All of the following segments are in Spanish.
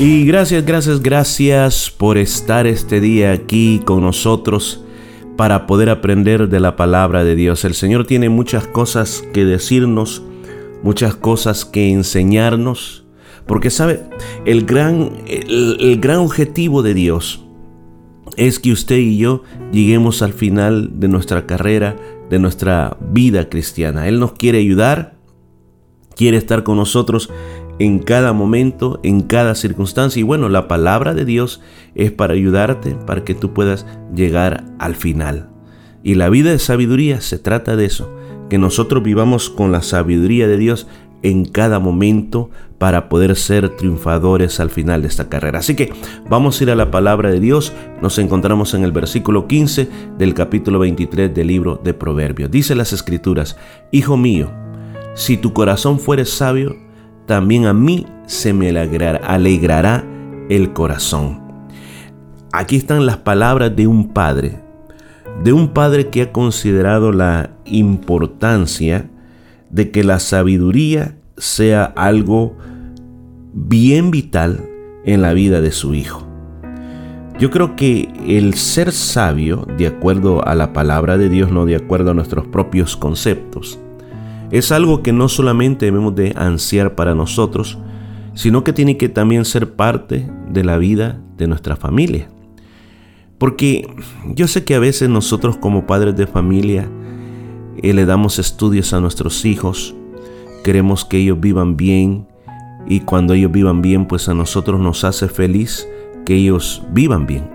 Y gracias, gracias, gracias por estar este día aquí con nosotros para poder aprender de la palabra de Dios. El Señor tiene muchas cosas que decirnos, muchas cosas que enseñarnos, porque sabe, el gran, el, gran objetivo de Dios es que usted y yo lleguemos al final de nuestra carrera, de nuestra vida cristiana. Él nos quiere ayudar, quiere estar con nosotros en cada momento, en cada circunstancia. Y bueno, la palabra de Dios es para ayudarte, para que tú puedas llegar al final. Y la vida de sabiduría se trata de eso, que nosotros vivamos con la sabiduría de Dios en cada momento para poder ser triunfadores al final de esta carrera. Así que vamos a ir a la palabra de Dios. Nos encontramos en el versículo 15 del capítulo 23 del libro de Proverbios. Dice las escrituras, Hijo mío, si tu corazón fuere sabio, también a mí se me alegrará, el corazón. Aquí están las palabras de un padre, de un padre que ha considerado la importancia de que la sabiduría sea algo bien vital en la vida de su hijo. Yo creo que el ser sabio, de acuerdo a la palabra de Dios, no de acuerdo a nuestros propios conceptos, es algo que no solamente debemos de ansiar para nosotros, sino que tiene que también ser parte de la vida de nuestra familia. Porque yo sé que a veces nosotros como padres de familia eh, le damos estudios a nuestros hijos, queremos que ellos vivan bien y cuando ellos vivan bien pues a nosotros nos hace feliz que ellos vivan bien.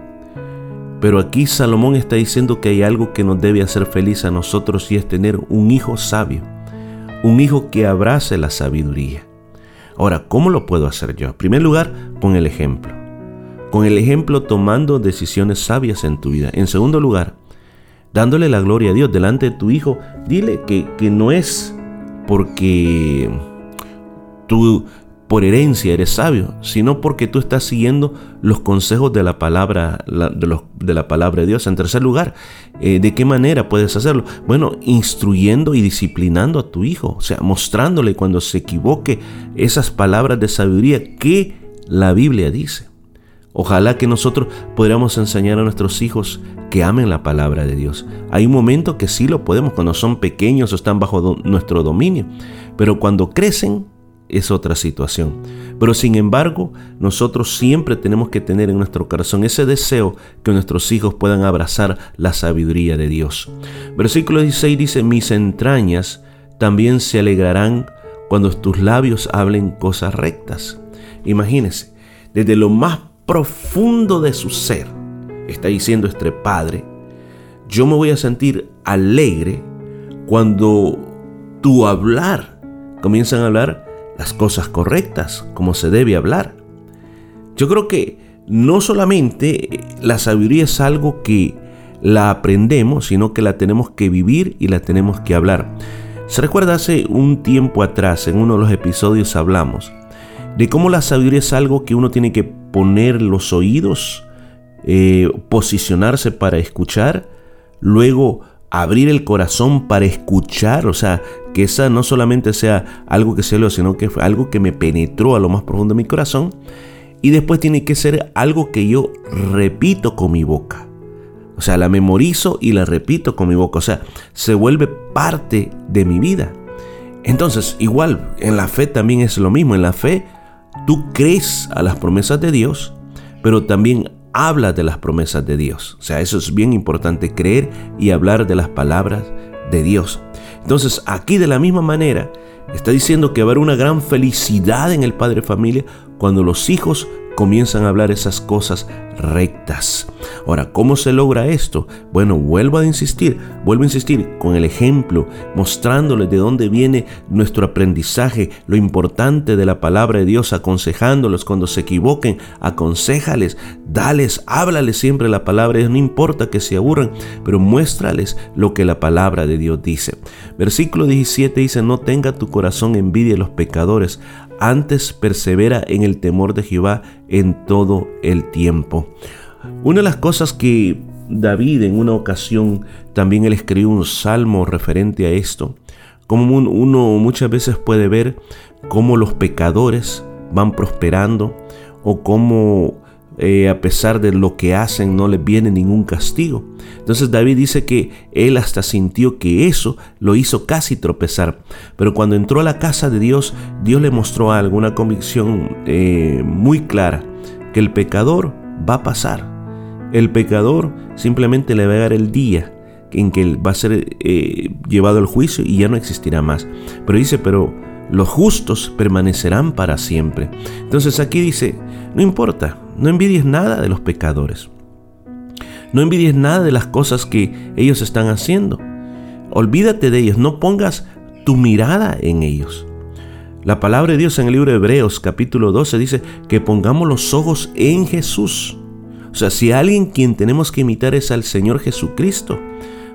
Pero aquí Salomón está diciendo que hay algo que nos debe hacer feliz a nosotros y es tener un hijo sabio un hijo que abrace la sabiduría. Ahora, ¿cómo lo puedo hacer yo? En primer lugar, con el ejemplo. Con el ejemplo tomando decisiones sabias en tu vida. En segundo lugar, dándole la gloria a Dios delante de tu hijo. Dile que, que no es porque tú por herencia eres sabio, sino porque tú estás siguiendo los consejos de la palabra, de, la palabra de Dios. En tercer lugar, eh, ¿de qué manera puedes hacerlo? Bueno, instruyendo y disciplinando a tu hijo, o sea, mostrándole cuando se equivoque esas palabras de sabiduría que la Biblia dice. Ojalá que nosotros podamos enseñar a nuestros hijos que amen la palabra de Dios. Hay un momento que sí lo podemos cuando son pequeños o están bajo nuestro dominio, pero cuando crecen es otra situación. Pero sin embargo, nosotros siempre tenemos que tener en nuestro corazón ese deseo que nuestros hijos puedan abrazar la sabiduría de Dios. Versículo 16 dice, mis entrañas también se alegrarán cuando tus labios hablen cosas rectas. Imagínese, desde lo más profundo de su ser, está diciendo este Padre, yo me voy a sentir alegre cuando tu hablar comienzan a hablar las cosas correctas, como se debe hablar. Yo creo que no solamente la sabiduría es algo que la aprendemos, sino que la tenemos que vivir y la tenemos que hablar. Se recuerda hace un tiempo atrás, en uno de los episodios hablamos de cómo la sabiduría es algo que uno tiene que poner los oídos, eh, posicionarse para escuchar, luego abrir el corazón para escuchar, o sea, que esa no solamente sea algo que se lo, sino que fue algo que me penetró a lo más profundo de mi corazón, y después tiene que ser algo que yo repito con mi boca. O sea, la memorizo y la repito con mi boca. O sea, se vuelve parte de mi vida. Entonces, igual, en la fe también es lo mismo. En la fe, tú crees a las promesas de Dios, pero también habla de las promesas de Dios. O sea, eso es bien importante, creer y hablar de las palabras de Dios. Entonces, aquí de la misma manera, está diciendo que haber una gran felicidad en el padre familia cuando los hijos comienzan a hablar esas cosas rectas. Ahora, ¿cómo se logra esto? Bueno, vuelvo a insistir, vuelvo a insistir con el ejemplo, mostrándoles de dónde viene nuestro aprendizaje, lo importante de la palabra de Dios, aconsejándolos cuando se equivoquen, aconsejales, dales, háblales siempre la palabra no importa que se aburran, pero muéstrales lo que la palabra de Dios dice. Versículo 17 dice, no tenga tu corazón envidia de los pecadores, antes persevera en el temor de Jehová en todo el tiempo. Una de las cosas que David en una ocasión también él escribió un salmo referente a esto, como uno muchas veces puede ver cómo los pecadores van prosperando o cómo eh, a pesar de lo que hacen no les viene ningún castigo. Entonces David dice que él hasta sintió que eso lo hizo casi tropezar. Pero cuando entró a la casa de Dios, Dios le mostró algo, una convicción eh, muy clara, que el pecador va a pasar. El pecador simplemente le va a dar el día en que va a ser eh, llevado al juicio y ya no existirá más. Pero dice, pero los justos permanecerán para siempre. Entonces aquí dice, no importa, no envidies nada de los pecadores. No envidies nada de las cosas que ellos están haciendo. Olvídate de ellos, no pongas tu mirada en ellos. La palabra de Dios en el libro de Hebreos capítulo 12 dice que pongamos los ojos en Jesús. O sea, si alguien quien tenemos que imitar es al Señor Jesucristo.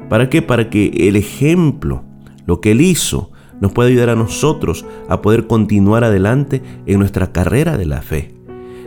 ¿Para qué? Para que el ejemplo, lo que Él hizo, nos pueda ayudar a nosotros a poder continuar adelante en nuestra carrera de la fe.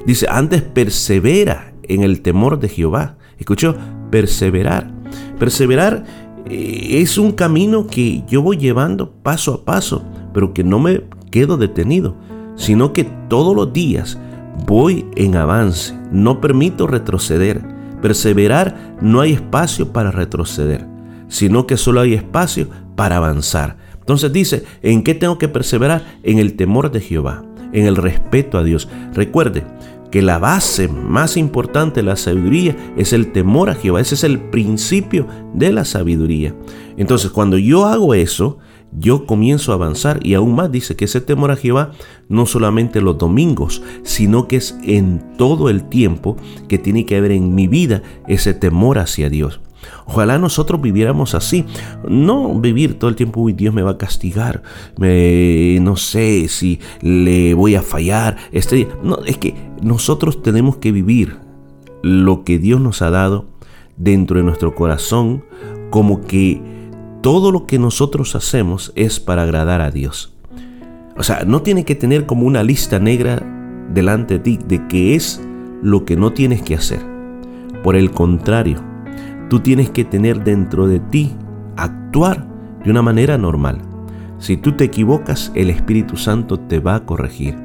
Dice, antes persevera en el temor de Jehová. Escuchó, perseverar. Perseverar eh, es un camino que yo voy llevando paso a paso, pero que no me quedo detenido, sino que todos los días voy en avance, no permito retroceder. Perseverar no hay espacio para retroceder, sino que solo hay espacio para avanzar. Entonces dice, ¿en qué tengo que perseverar? En el temor de Jehová, en el respeto a Dios. Recuerde que la base más importante de la sabiduría es el temor a Jehová. Ese es el principio de la sabiduría. Entonces, cuando yo hago eso, yo comienzo a avanzar y aún más dice que ese temor a Jehová no solamente los domingos, sino que es en todo el tiempo que tiene que haber en mi vida ese temor hacia Dios. Ojalá nosotros viviéramos así. No vivir todo el tiempo, uy, Dios me va a castigar. Me, no sé si le voy a fallar este día. No, es que nosotros tenemos que vivir lo que Dios nos ha dado dentro de nuestro corazón como que todo lo que nosotros hacemos es para agradar a Dios. O sea, no tiene que tener como una lista negra delante de ti de qué es lo que no tienes que hacer. Por el contrario, Tú tienes que tener dentro de ti actuar de una manera normal. Si tú te equivocas, el Espíritu Santo te va a corregir.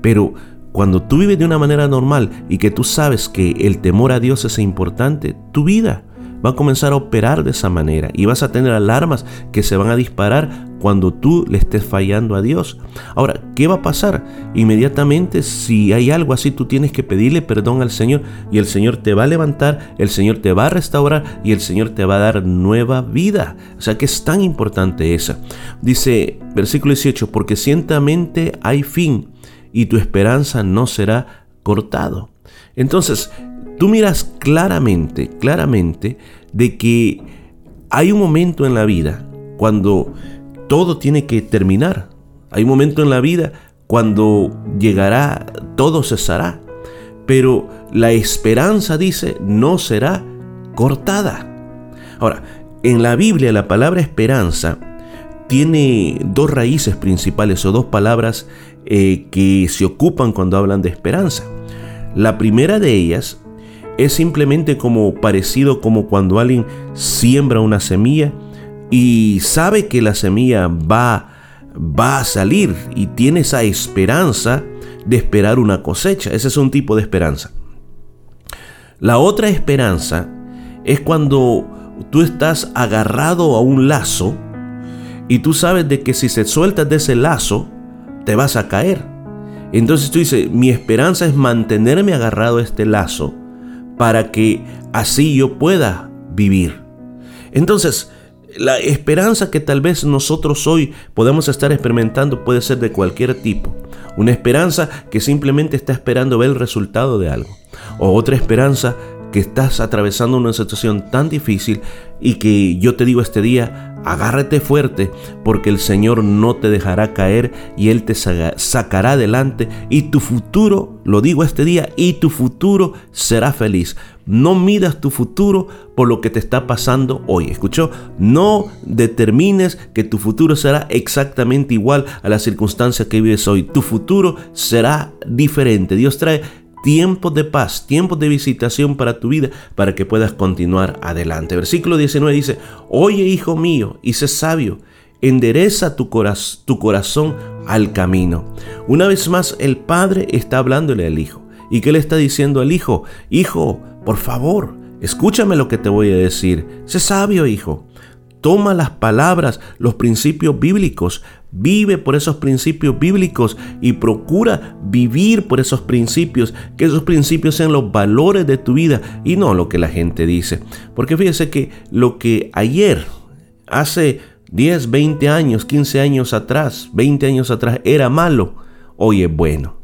Pero cuando tú vives de una manera normal y que tú sabes que el temor a Dios es importante, tu vida va a comenzar a operar de esa manera y vas a tener alarmas que se van a disparar cuando tú le estés fallando a Dios. Ahora, ¿qué va a pasar? Inmediatamente, si hay algo así, tú tienes que pedirle perdón al Señor y el Señor te va a levantar, el Señor te va a restaurar y el Señor te va a dar nueva vida. O sea que es tan importante esa. Dice versículo 18, porque ciertamente hay fin y tu esperanza no será cortado. Entonces, tú miras claramente, claramente, de que hay un momento en la vida cuando todo tiene que terminar. Hay un momento en la vida cuando llegará, todo cesará. Pero la esperanza, dice, no será cortada. Ahora, en la Biblia la palabra esperanza tiene dos raíces principales o dos palabras eh, que se ocupan cuando hablan de esperanza. La primera de ellas es simplemente como parecido como cuando alguien siembra una semilla y sabe que la semilla va, va a salir y tiene esa esperanza de esperar una cosecha. Ese es un tipo de esperanza. La otra esperanza es cuando tú estás agarrado a un lazo y tú sabes de que si se sueltas de ese lazo, te vas a caer. Entonces tú dices, mi esperanza es mantenerme agarrado a este lazo para que así yo pueda vivir. Entonces, la esperanza que tal vez nosotros hoy podemos estar experimentando puede ser de cualquier tipo. Una esperanza que simplemente está esperando ver el resultado de algo. O otra esperanza que estás atravesando una situación tan difícil y que yo te digo este día, agárrate fuerte porque el Señor no te dejará caer y Él te sacará adelante y tu futuro, lo digo este día, y tu futuro será feliz. No midas tu futuro por lo que te está pasando hoy. ¿Escuchó? No determines que tu futuro será exactamente igual a la circunstancia que vives hoy. Tu futuro será diferente. Dios trae tiempos de paz, tiempos de visitación para tu vida, para que puedas continuar adelante. Versículo 19 dice, oye hijo mío, y sé sabio, endereza tu, tu corazón al camino. Una vez más, el padre está hablándole al hijo. ¿Y qué le está diciendo al hijo? Hijo, por favor, escúchame lo que te voy a decir. Sé sabio, hijo. Toma las palabras, los principios bíblicos, vive por esos principios bíblicos y procura vivir por esos principios, que esos principios sean los valores de tu vida y no lo que la gente dice. Porque fíjese que lo que ayer, hace 10, 20 años, 15 años atrás, 20 años atrás era malo, hoy es bueno.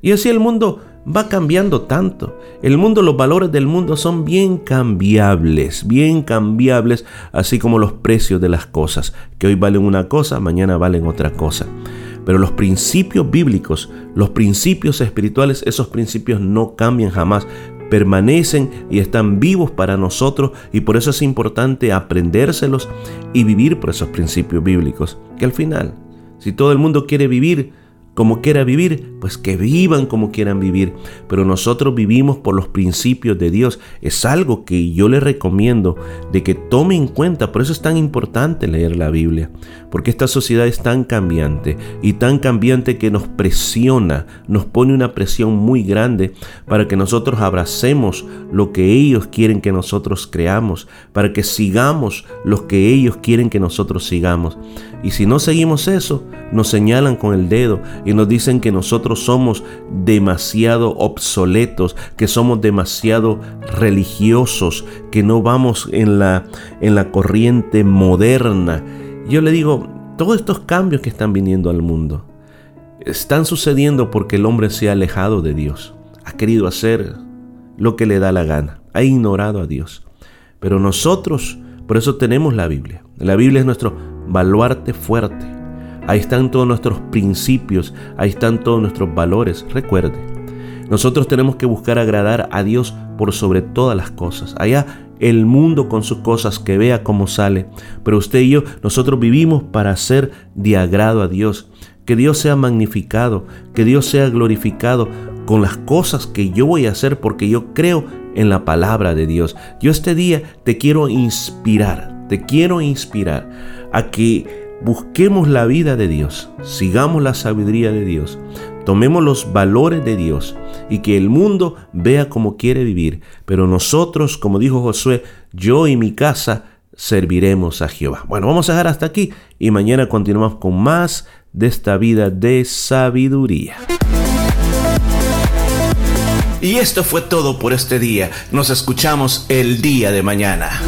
Y así el mundo va cambiando tanto. El mundo, los valores del mundo son bien cambiables, bien cambiables, así como los precios de las cosas, que hoy valen una cosa, mañana valen otra cosa. Pero los principios bíblicos, los principios espirituales, esos principios no cambian jamás, permanecen y están vivos para nosotros y por eso es importante aprendérselos y vivir por esos principios bíblicos, que al final, si todo el mundo quiere vivir como quiera vivir, pues que vivan como quieran vivir. Pero nosotros vivimos por los principios de Dios. Es algo que yo le recomiendo de que tome en cuenta. Por eso es tan importante leer la Biblia. Porque esta sociedad es tan cambiante y tan cambiante que nos presiona, nos pone una presión muy grande para que nosotros abracemos lo que ellos quieren que nosotros creamos, para que sigamos lo que ellos quieren que nosotros sigamos. Y si no seguimos eso, nos señalan con el dedo y nos dicen que nosotros somos demasiado obsoletos, que somos demasiado religiosos, que no vamos en la, en la corriente moderna. Yo le digo, todos estos cambios que están viniendo al mundo están sucediendo porque el hombre se ha alejado de Dios, ha querido hacer lo que le da la gana, ha ignorado a Dios. Pero nosotros, por eso tenemos la Biblia. La Biblia es nuestro baluarte fuerte Ahí están todos nuestros principios, ahí están todos nuestros valores. Recuerde, nosotros tenemos que buscar agradar a Dios por sobre todas las cosas. Allá el mundo con sus cosas que vea cómo sale. Pero usted y yo, nosotros vivimos para ser de agrado a Dios. Que Dios sea magnificado, que Dios sea glorificado con las cosas que yo voy a hacer porque yo creo en la palabra de Dios. Yo este día te quiero inspirar, te quiero inspirar a que Busquemos la vida de Dios, sigamos la sabiduría de Dios, tomemos los valores de Dios y que el mundo vea cómo quiere vivir. Pero nosotros, como dijo Josué, yo y mi casa serviremos a Jehová. Bueno, vamos a dejar hasta aquí y mañana continuamos con más de esta vida de sabiduría. Y esto fue todo por este día. Nos escuchamos el día de mañana.